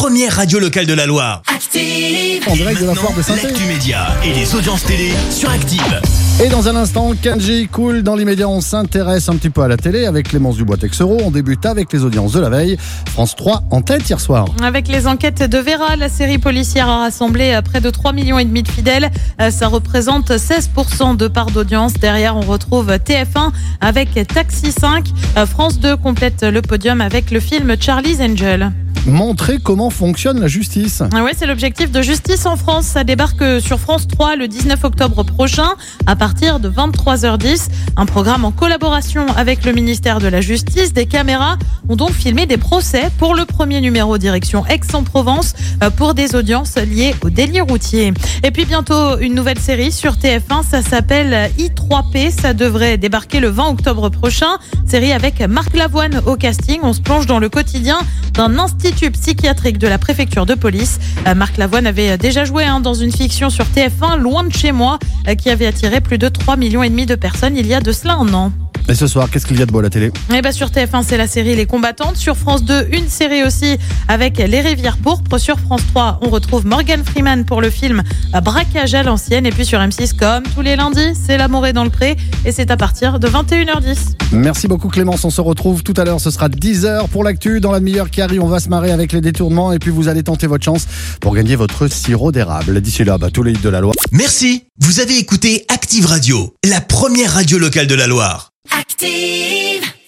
première radio locale de la Loire. Active. En direct de la foire de saint l'actu média et les audiences télé sur Active. Et dans un instant, Kanji cool. Dans l'immédiat, on s'intéresse un petit peu à la télé avec Clémence Dubois-Texero. On débute avec les audiences de la veille. France 3 en tête hier soir. Avec les enquêtes de Vera, la série policière a rassemblé euh, près de 3 millions et demi de fidèles. Euh, Ça représente 16% de part d'audience. Derrière, on retrouve TF1 avec Taxi 5. Euh, France 2 complète le podium avec le film Charlie's Angel. Montrer comment fonctionne la justice. Ah ouais, c'est l'objectif de Justice en France. Ça débarque sur France 3 le 19 octobre prochain à partir de 23h10. Un programme en collaboration avec le ministère de la Justice. Des caméras ont donc filmé des procès pour le premier numéro direction Aix-en-Provence euh, pour des audiences liées au délit routier. Et puis bientôt une nouvelle série sur TF1. Ça s'appelle I3P. Ça devrait débarquer le 20 octobre prochain. Série avec Marc Lavoine au casting. On se plonge dans le quotidien d'un institut psychiatrique de la préfecture de police. Euh, Marc Lavoine avait déjà joué hein, dans une fiction sur TF1, Loin de chez moi, euh, qui avait attiré plus de 3 millions et demi de personnes il y a de cela un an. Et ce soir, qu'est-ce qu'il y a de beau à la télé? Et bah sur TF1, c'est la série Les Combattantes. Sur France 2, une série aussi avec Les Rivières Pourpres. Sur France 3, on retrouve Morgan Freeman pour le film Braquage à l'ancienne. Et puis sur M6, comme tous les lundis, c'est L'amour est dans le pré. Et c'est à partir de 21h10. Merci beaucoup Clémence. On se retrouve tout à l'heure. Ce sera 10h pour l'actu. Dans la demi-heure qui arrive, on va se marrer avec les détournements. Et puis vous allez tenter votre chance pour gagner votre sirop d'érable. D'ici là, bah, tous les hits de la loi. Merci, vous avez écouté Active Radio, la première radio locale de la Loire. Active.